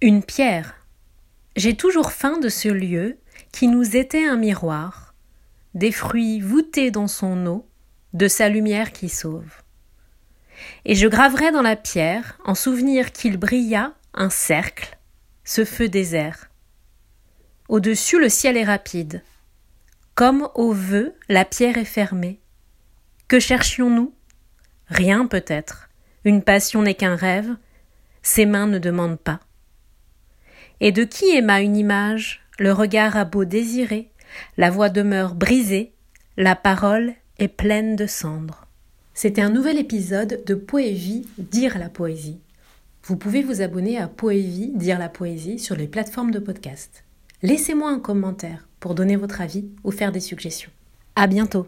Une pierre. J'ai toujours faim de ce lieu qui nous était un miroir, des fruits voûtés dans son eau, de sa lumière qui sauve. Et je graverai dans la pierre, en souvenir qu'il brilla, un cercle, ce feu désert. Au-dessus le ciel est rapide. Comme au vœu, la pierre est fermée. Que cherchions-nous? Rien peut-être. Une passion n'est qu'un rêve. Ses mains ne demandent pas. Et de qui aima une image, le regard a beau désirer, la voix demeure brisée, la parole est pleine de cendres. C'était un nouvel épisode de Poévie Dire la poésie. Vous pouvez vous abonner à Poévie Dire la poésie sur les plateformes de podcast. Laissez-moi un commentaire pour donner votre avis ou faire des suggestions. À bientôt!